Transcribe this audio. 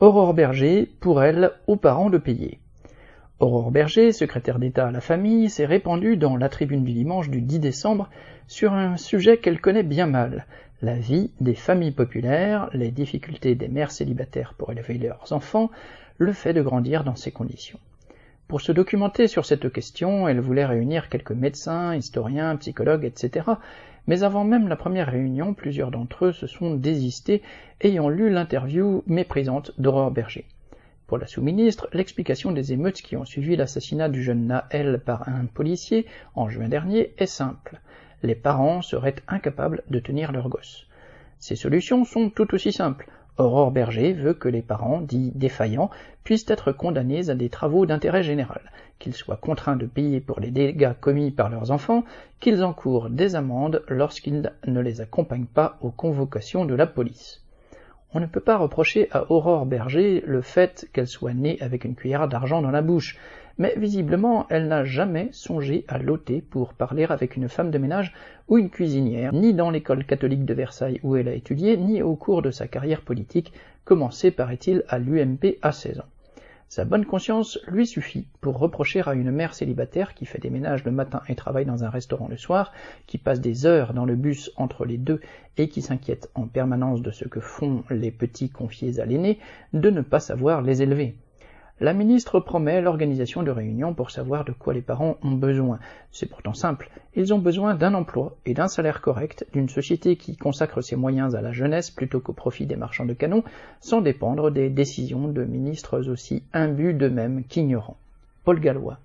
Aurore Berger, pour elle, aux parents de payer. Aurore Berger, secrétaire d'État à la famille, s'est répandue dans la tribune du dimanche du 10 décembre sur un sujet qu'elle connaît bien mal, la vie des familles populaires, les difficultés des mères célibataires pour élever leurs enfants, le fait de grandir dans ces conditions. Pour se documenter sur cette question, elle voulait réunir quelques médecins, historiens, psychologues, etc. Mais avant même la première réunion, plusieurs d'entre eux se sont désistés, ayant lu l'interview méprisante d'Aurore Berger. Pour la sous-ministre, l'explication des émeutes qui ont suivi l'assassinat du jeune Naël par un policier en juin dernier est simple. Les parents seraient incapables de tenir leurs gosses. Ces solutions sont tout aussi simples. Aurore Berger veut que les parents, dits défaillants, puissent être condamnés à des travaux d'intérêt général, qu'ils soient contraints de payer pour les dégâts commis par leurs enfants, qu'ils encourent des amendes lorsqu'ils ne les accompagnent pas aux convocations de la police. On ne peut pas reprocher à Aurore Berger le fait qu'elle soit née avec une cuillère d'argent dans la bouche, mais visiblement elle n'a jamais songé à l'ôter pour parler avec une femme de ménage ou une cuisinière, ni dans l'école catholique de Versailles où elle a étudié, ni au cours de sa carrière politique, commencée paraît-il à l'UMP à 16 ans. Sa bonne conscience lui suffit pour reprocher à une mère célibataire qui fait des ménages le matin et travaille dans un restaurant le soir, qui passe des heures dans le bus entre les deux et qui s'inquiète en permanence de ce que font les petits confiés à l'aîné, de ne pas savoir les élever. La ministre promet l'organisation de réunions pour savoir de quoi les parents ont besoin. C'est pourtant simple, ils ont besoin d'un emploi et d'un salaire correct, d'une société qui consacre ses moyens à la jeunesse plutôt qu'au profit des marchands de canons, sans dépendre des décisions de ministres aussi imbus d'eux-mêmes qu'ignorants. Paul Gallois